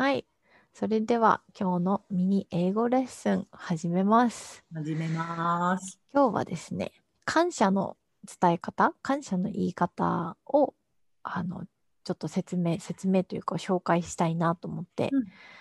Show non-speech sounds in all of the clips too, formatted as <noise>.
はい。それでは今日のミニ英語レッスン始めます。始めます。今日はですね、感謝の伝え方、感謝の言い方をあのちょっと説明、説明というか紹介したいなと思って、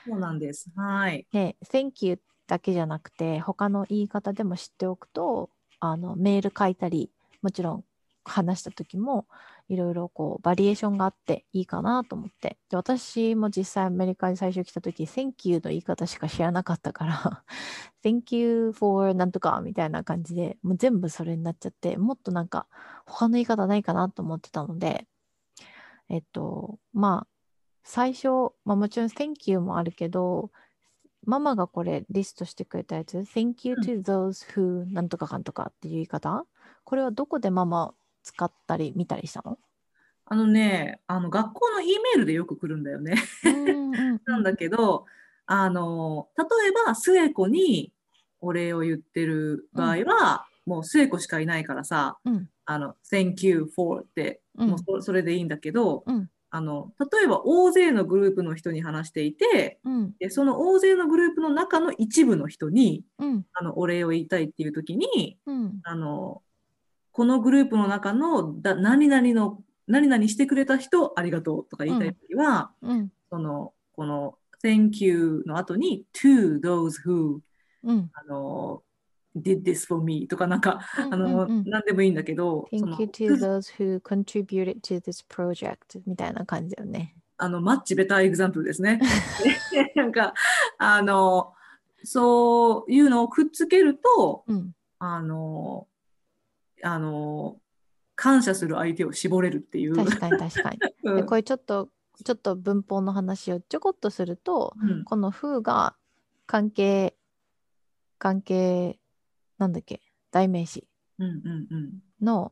そうなんです。はい。で、Thank you だけじゃなくて、他の言い方でも知っておくと、あのメール書いたり、もちろん話した時もいろいろこうバリエーションがあっていいかなと思って。で私も実際アメリカに最初来た時 Thank you の言い方しか知らなかったから Thank you for なんとかみたいな感じでもう全部それになっちゃってもっとなんか他の言い方ないかなと思ってたのでえっとまあ最初、まあ、もちろん Thank you もあるけどママがこれリストしてくれたやつ Thank you to those who なんとかかんとかっていう言い方？これはどこでママ使ったり見たりしたの？あのね、あの学校の E メールでよく来るんだよね。なんだけど、あの例えば末子にお礼を言ってる場合は、もう末子しかいないからさ、うん。あの Thank you for って、うん。もうそそれでいいんだけど、うん。あの例えば大勢のグループの人に話していて、うん。でその大勢のグループの中の一部の人にうん。あのお礼を言いたいっていう時に、うん。あのこのグループの中のだ何々の何々してくれた人ありがとうとか言いたいときは、うんそのこの Thank you の後に to those who うんあの did this for me とかなんか、あの何でもいいんだけど、Thank you to those who contributed to this project みたいな感じだよね。あのマッチベターエグザンプルですね。で <laughs> なんかあのそういうのをくっつけるとうんあのあの感謝する相手を絞れるっていう。確かに確かに。<laughs> うんでこれちょっとちょっと文法の話をちょこっとするとうんこの who が関係関係なんだっけ？代名詞うんうんうん。の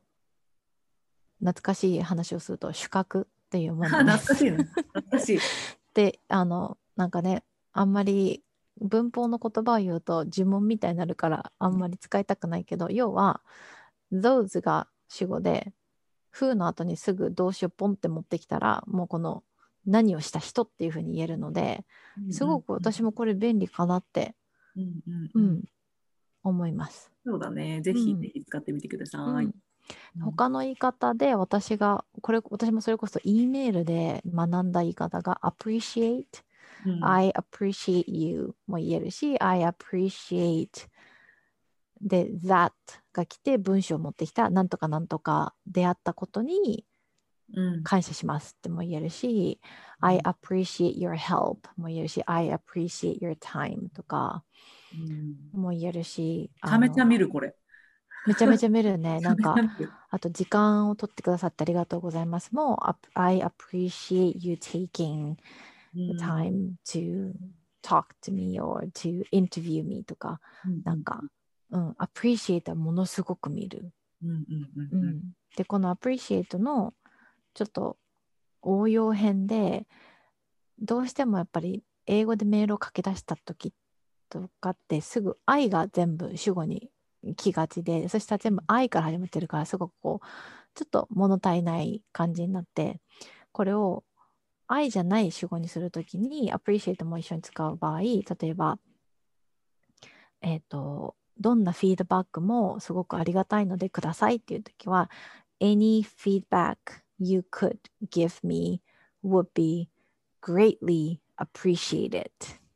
懐かしい話をすると主格っていうもの懐。かしいな。懐かしい。<laughs> であのなんかねあんまり文法の言葉を言うと呪文みたいになるからあんまり使いたくないけど要は those が主語で who の後にすぐ動詞をポンって持ってきたらもうこの何をした人っていうふうに言えるのですごく私もこれ便利かなって、うんうんううん。ん、思います。そうだね。ぜひ、うん。ぜひ使ってみてください。うん。他の言い方で私がこれ私もそれこそ E メールで学んだ言い方が appreciate うん。I appreciate you も言えるし I appreciate で that が来て文章を持ってきたなんとかなんとか出会ったことにうん。感謝しますっても言えるし I appreciate your help も言えるし I appreciate your time とかうん。も言えるしめちゃめちゃ見るる、これ。めちゃめちゃ見るね。<laughs> なんかあと時間を取ってくださってありがとうございます。もう I appreciate you taking うん。the time to talk to me or to interview me とか、うん。なんか、うん、appreciate はものすごく見る。うんうんううんうんん、で、この appreciate のちょっと応用編で、どうしてもやっぱり英語でメールを書き出した時とかってすぐ愛が全部主語に来がちで、そしたら全部愛から始まってるからすごくこう、ちょっと物足りない感じになって、これを愛じゃない主語にするときに appreciate も一緒に使う場合、例えば、えっ、と、どんなフィードバックもすごくありがたいのでくださいっていうときは、any feedback you could give me would be greatly appreciated.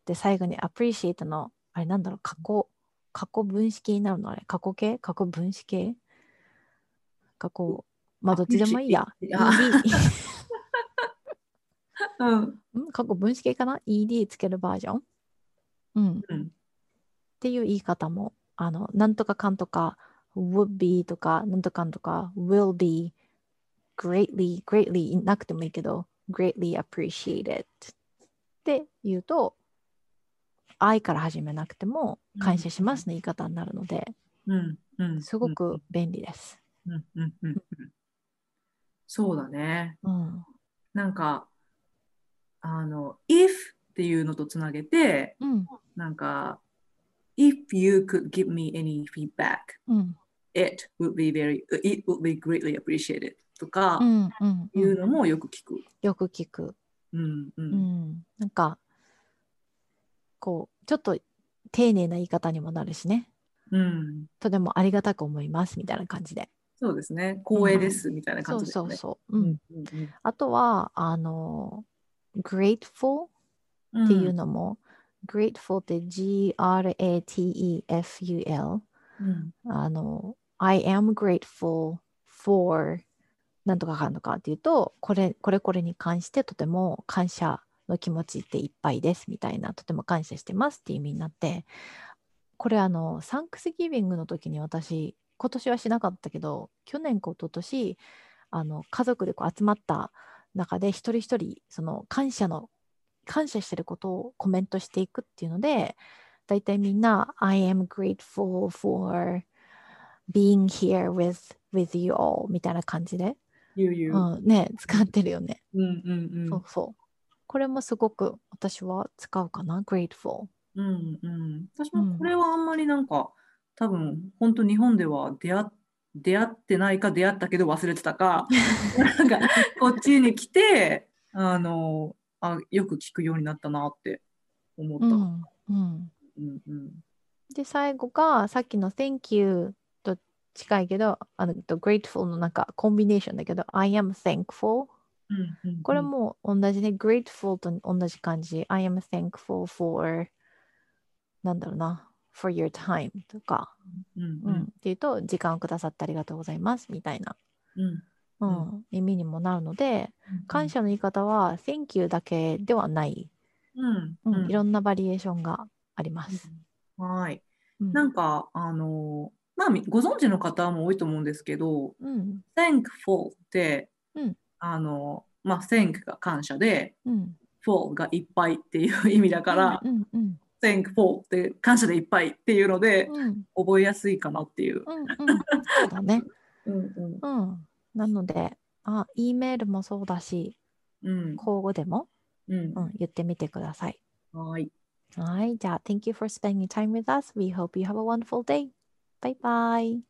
で、最後に appreciate の、あれなんだろう、過去、過去分子形になるの？あれ過去形？過去分子形過去、まあどっちでもいいや。<laughs> うん。ん過去分子形かな ?ED つけるバージョン？うん。うん。っていう言い方も、あの、なんとかかんとか、would be とか、なんとかかんとか、will be greatly, greatly なくてもいいけど、greatly appreciated って言うと、愛から始めなくても感謝しますの言い方になるので、うんうんすごく便利です。うんうんうんうんそうだね。うん。なんか、あの、if っていうのとつなげて、うん。なんか、if you could give me any feedback, うん。it would be very, it would be greatly appreciated とかうん。うん。いうのもよく聞く。よく聞く。うんう。うんん。なんか、こうちょっと丁寧な言い方にもなるしねうん。とてもありがたく思いますみたいな感じでそうですね。光栄ですみたいなそう感じですね。そうそう、うんうんうんあとはあの grateful うんっていうのも、grateful って G-R-A-T-E-F-U-L うん。あの I am grateful for なんとかかんとかっていうとこれこれこれに関してとても感謝の気持ちでいっぱいですみたいなとても感謝してますっていう意味になってこれあのサンクスギビングの時に私今年はしなかったけど去年か一昨年あの家族でこう集まった中で一人一人その感謝の感謝してることをコメントしていくっていうのでだいたいみんな I am grateful for being here with, with you all みたいな感じで、ゆうん、ね使ってるよね、うんうんそうそう。これもすごく私は使うかな。grateful うん。うん。うん。私もこれはあんまりなんか、多分本当日本では出会っ出会ってないか出会ったけど忘れてたか。<laughs> なんかこっちに来てあのあよく聞くようになったなって思った。ううんんうん。うんうん。で最後がさっきの Thank you と近いけどあのと Grateful のなんかコンビネーションだけど I am thankful うんうんこれも同じね Grateful と同じ感じ。I am thankful for なんだろうな for your time とか、うんううんん。っていうと時間をくださってありがとうございますみたいな、うんうん。意味にもなるので感謝の言い方は Thank you だけではない、うんいろんなバリエーションがあります。はい。うん。なんかあのまあみご存知の方も多いと思うんですけどうん。thankful って、うん。あのまあ thank が感謝でうん、full がいっぱいっていう意味だから、うんうん、thankful って感謝でいっぱいっていうので覚えやすいかなっていう。うんうん、そうだね。う <laughs> んうん。うん。なので、あ、E メールもそうだし、うん口語でも、うんうん、言ってみてください。はい。はい。じゃあ、Thank you for spending time with us. We hope you have a wonderful day. Bye bye.